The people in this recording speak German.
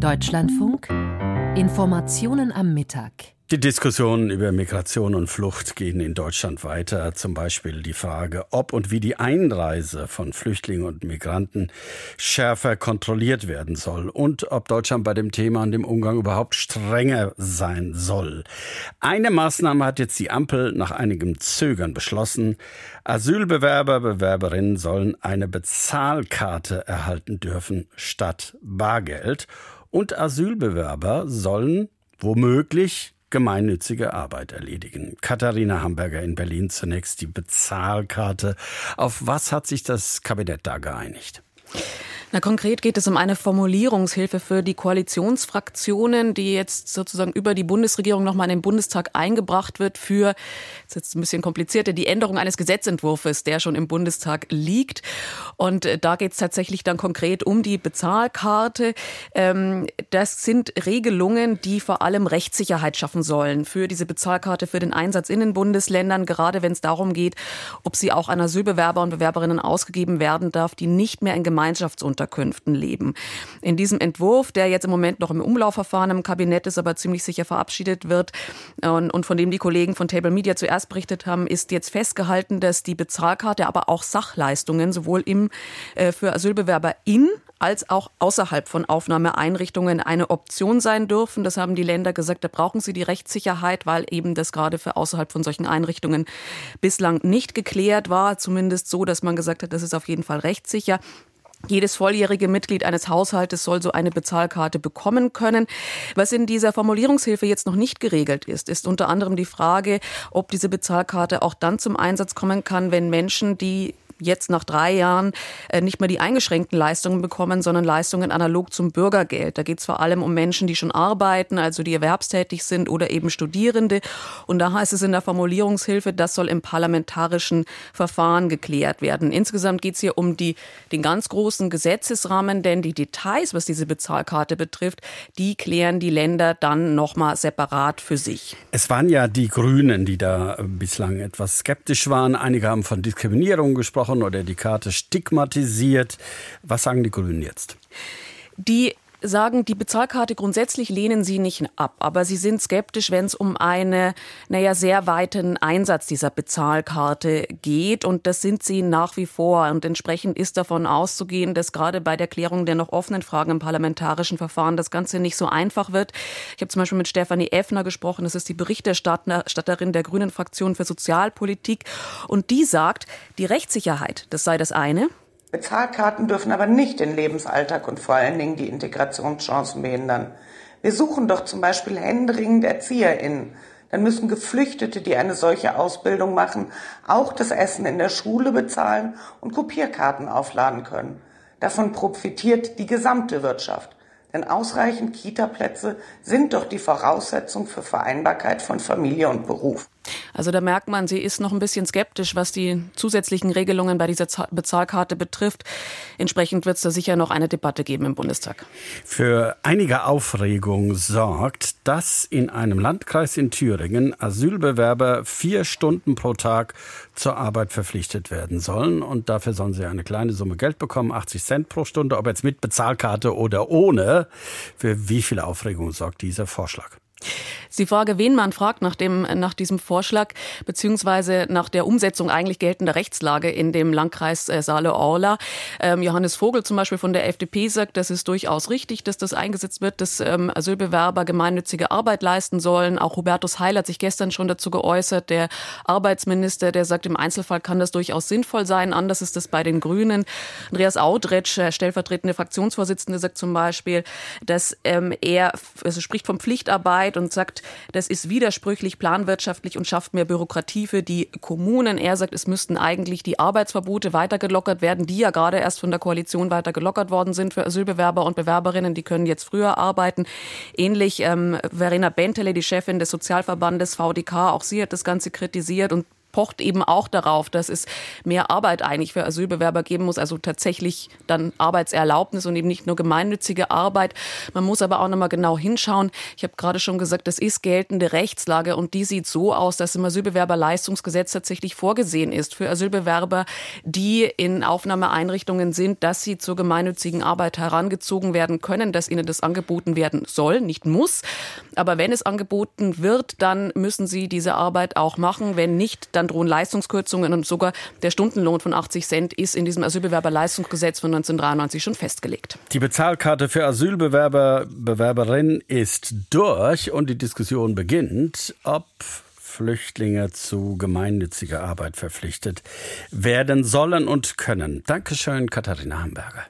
Deutschlandfunk Informationen am Mittag. Die Diskussionen über Migration und Flucht gehen in Deutschland weiter. Zum Beispiel die Frage, ob und wie die Einreise von Flüchtlingen und Migranten schärfer kontrolliert werden soll und ob Deutschland bei dem Thema und dem Umgang überhaupt strenger sein soll. Eine Maßnahme hat jetzt die Ampel nach einigem Zögern beschlossen. Asylbewerber, Bewerberinnen sollen eine Bezahlkarte erhalten dürfen statt Bargeld. Und Asylbewerber sollen womöglich gemeinnützige Arbeit erledigen. Katharina Hamburger in Berlin zunächst die Bezahlkarte. Auf was hat sich das Kabinett da geeinigt? Na, konkret geht es um eine Formulierungshilfe für die Koalitionsfraktionen, die jetzt sozusagen über die Bundesregierung nochmal in den Bundestag eingebracht wird für, ist jetzt ein bisschen komplizierter, die Änderung eines Gesetzentwurfs, der schon im Bundestag liegt. Und äh, da geht es tatsächlich dann konkret um die Bezahlkarte. Ähm, das sind Regelungen, die vor allem Rechtssicherheit schaffen sollen für diese Bezahlkarte, für den Einsatz in den Bundesländern, gerade wenn es darum geht, ob sie auch an Asylbewerber und Bewerberinnen ausgegeben werden darf, die nicht mehr in Gemeinschaftsunternehmen Unterkünften leben. In diesem Entwurf, der jetzt im Moment noch im Umlaufverfahren im Kabinett ist, aber ziemlich sicher verabschiedet wird und, und von dem die Kollegen von Table Media zuerst berichtet haben, ist jetzt festgehalten, dass die Bezahlkarte, aber auch Sachleistungen sowohl im, äh, für Asylbewerber in als auch außerhalb von Aufnahmeeinrichtungen eine Option sein dürfen. Das haben die Länder gesagt, da brauchen sie die Rechtssicherheit, weil eben das gerade für außerhalb von solchen Einrichtungen bislang nicht geklärt war. Zumindest so, dass man gesagt hat, das ist auf jeden Fall rechtssicher. Jedes volljährige Mitglied eines Haushaltes soll so eine Bezahlkarte bekommen können. Was in dieser Formulierungshilfe jetzt noch nicht geregelt ist, ist unter anderem die Frage, ob diese Bezahlkarte auch dann zum Einsatz kommen kann, wenn Menschen, die jetzt nach drei Jahren äh, nicht mehr die eingeschränkten Leistungen bekommen, sondern Leistungen analog zum Bürgergeld. Da geht es vor allem um Menschen, die schon arbeiten, also die erwerbstätig sind oder eben Studierende. Und da heißt es in der Formulierungshilfe, das soll im parlamentarischen Verfahren geklärt werden. Insgesamt geht es hier um die, den ganz großen Gesetzesrahmen, denn die Details, was diese Bezahlkarte betrifft, die klären die Länder dann nochmal separat für sich. Es waren ja die Grünen, die da bislang etwas skeptisch waren. Einige haben von Diskriminierung gesprochen angesprochen oder die Karte stigmatisiert. Was sagen die Grünen jetzt? Die sagen, die Bezahlkarte grundsätzlich lehnen sie nicht ab, aber sie sind skeptisch, wenn es um einen, naja, sehr weiten Einsatz dieser Bezahlkarte geht. Und das sind sie nach wie vor. Und entsprechend ist davon auszugehen, dass gerade bei der Klärung der noch offenen Fragen im parlamentarischen Verfahren das Ganze nicht so einfach wird. Ich habe zum Beispiel mit Stefanie Effner gesprochen. Das ist die Berichterstatterin der Grünen Fraktion für Sozialpolitik. Und die sagt, die Rechtssicherheit, das sei das eine. Bezahlkarten dürfen aber nicht den Lebensalltag und vor allen Dingen die Integrationschancen behindern. Wir suchen doch zum Beispiel händeringend ErzieherInnen. Dann müssen Geflüchtete, die eine solche Ausbildung machen, auch das Essen in der Schule bezahlen und Kopierkarten aufladen können. Davon profitiert die gesamte Wirtschaft. Denn ausreichend Kita-Plätze sind doch die Voraussetzung für Vereinbarkeit von Familie und Beruf. Also da merkt man, sie ist noch ein bisschen skeptisch, was die zusätzlichen Regelungen bei dieser Bezahlkarte betrifft. Entsprechend wird es da sicher noch eine Debatte geben im Bundestag. Für einige Aufregung sorgt, dass in einem Landkreis in Thüringen Asylbewerber vier Stunden pro Tag zur Arbeit verpflichtet werden sollen. Und dafür sollen sie eine kleine Summe Geld bekommen, 80 Cent pro Stunde, ob jetzt mit Bezahlkarte oder ohne. Für wie viel Aufregung sorgt dieser Vorschlag? Die Frage, wen man fragt nach, dem, nach diesem Vorschlag, beziehungsweise nach der Umsetzung eigentlich geltender Rechtslage in dem Landkreis äh, Saale-Orla. Ähm, Johannes Vogel zum Beispiel von der FDP sagt, das ist durchaus richtig, dass das eingesetzt wird, dass ähm, Asylbewerber gemeinnützige Arbeit leisten sollen. Auch Hubertus Heil hat sich gestern schon dazu geäußert, der Arbeitsminister, der sagt, im Einzelfall kann das durchaus sinnvoll sein. Anders ist das bei den Grünen. Andreas Audretsch, stellvertretende Fraktionsvorsitzende, sagt zum Beispiel, dass ähm, er also spricht von Pflichtarbeit und sagt, das ist widersprüchlich, planwirtschaftlich und schafft mehr Bürokratie für die Kommunen. Er sagt, es müssten eigentlich die Arbeitsverbote weiter gelockert werden, die ja gerade erst von der Koalition weiter gelockert worden sind für Asylbewerber und Bewerberinnen. Die können jetzt früher arbeiten. Ähnlich ähm, Verena Bentele, die Chefin des Sozialverbandes VDK, auch sie hat das Ganze kritisiert und pocht eben auch darauf, dass es mehr Arbeit eigentlich für Asylbewerber geben muss, also tatsächlich dann Arbeitserlaubnis und eben nicht nur gemeinnützige Arbeit. Man muss aber auch noch mal genau hinschauen. Ich habe gerade schon gesagt, das ist geltende Rechtslage und die sieht so aus, dass im Asylbewerberleistungsgesetz tatsächlich vorgesehen ist für Asylbewerber, die in Aufnahmeeinrichtungen sind, dass sie zur gemeinnützigen Arbeit herangezogen werden können, dass ihnen das angeboten werden soll, nicht muss. Aber wenn es angeboten wird, dann müssen sie diese Arbeit auch machen. Wenn nicht, dann drohen Leistungskürzungen und sogar der Stundenlohn von 80 Cent ist in diesem Asylbewerberleistungsgesetz von 1993 schon festgelegt. Die Bezahlkarte für Asylbewerber, Bewerberinnen ist durch und die Diskussion beginnt, ob Flüchtlinge zu gemeinnütziger Arbeit verpflichtet werden sollen und können. Dankeschön, Katharina Hamburger.